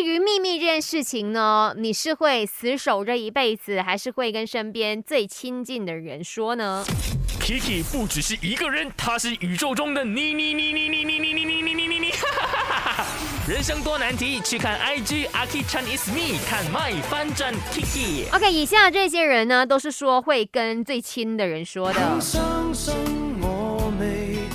对于秘密这件事情呢，你是会死守这一辈子，还是会跟身边最亲近的人说呢？Kiki 不只是一个人，他是宇宙中的你你你你你你你你你你你你。人生多难题，去看 IG Aki Chan is me，看 My 翻转 Kiki。OK，以下这些人呢，都是说会跟最亲的人说的。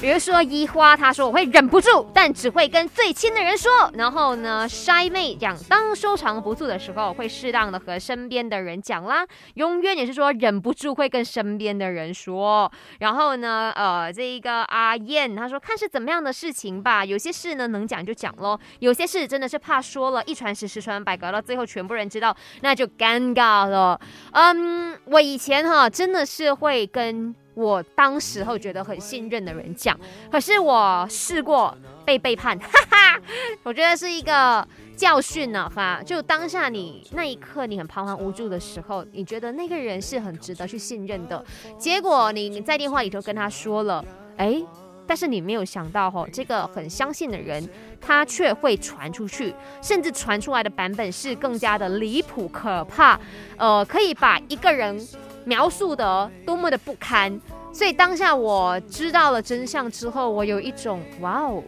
比如说一花，他说我会忍不住，但只会跟最亲的人说。然后呢，筛妹讲，当收藏不住的时候，会适当的和身边的人讲啦。永远也是说忍不住会跟身边的人说。然后呢，呃，这一个阿燕，他说看是怎么样的事情吧。有些事呢能讲就讲咯，有些事真的是怕说了一传十，十传百，搞到最后全部人知道，那就尴尬了。嗯，我以前哈真的是会跟。我当时候觉得很信任的人讲，可是我试过被背叛，哈哈，我觉得是一个教训呢，哈。就当下你那一刻你很彷徨无助的时候，你觉得那个人是很值得去信任的，结果你在电话里头跟他说了，哎，但是你没有想到哈，这个很相信的人，他却会传出去，甚至传出来的版本是更加的离谱可怕，呃，可以把一个人。描述的多么的不堪，所以当下我知道了真相之后，我有一种哇哦，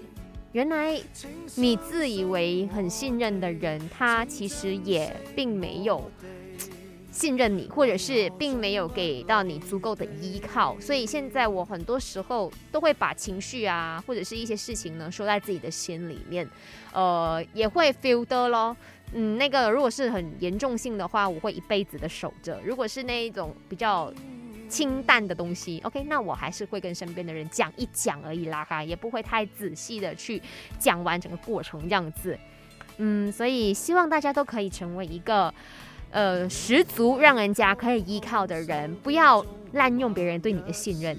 原来你自以为很信任的人，他其实也并没有信任你，或者是并没有给到你足够的依靠。所以现在我很多时候都会把情绪啊，或者是一些事情呢，说在自己的心里面，呃，也会 feel 的咯。嗯，那个如果是很严重性的话，我会一辈子的守着；如果是那一种比较清淡的东西，OK，那我还是会跟身边的人讲一讲而已啦，哈，也不会太仔细的去讲完整个过程这样子。嗯，所以希望大家都可以成为一个呃十足让人家可以依靠的人，不要滥用别人对你的信任。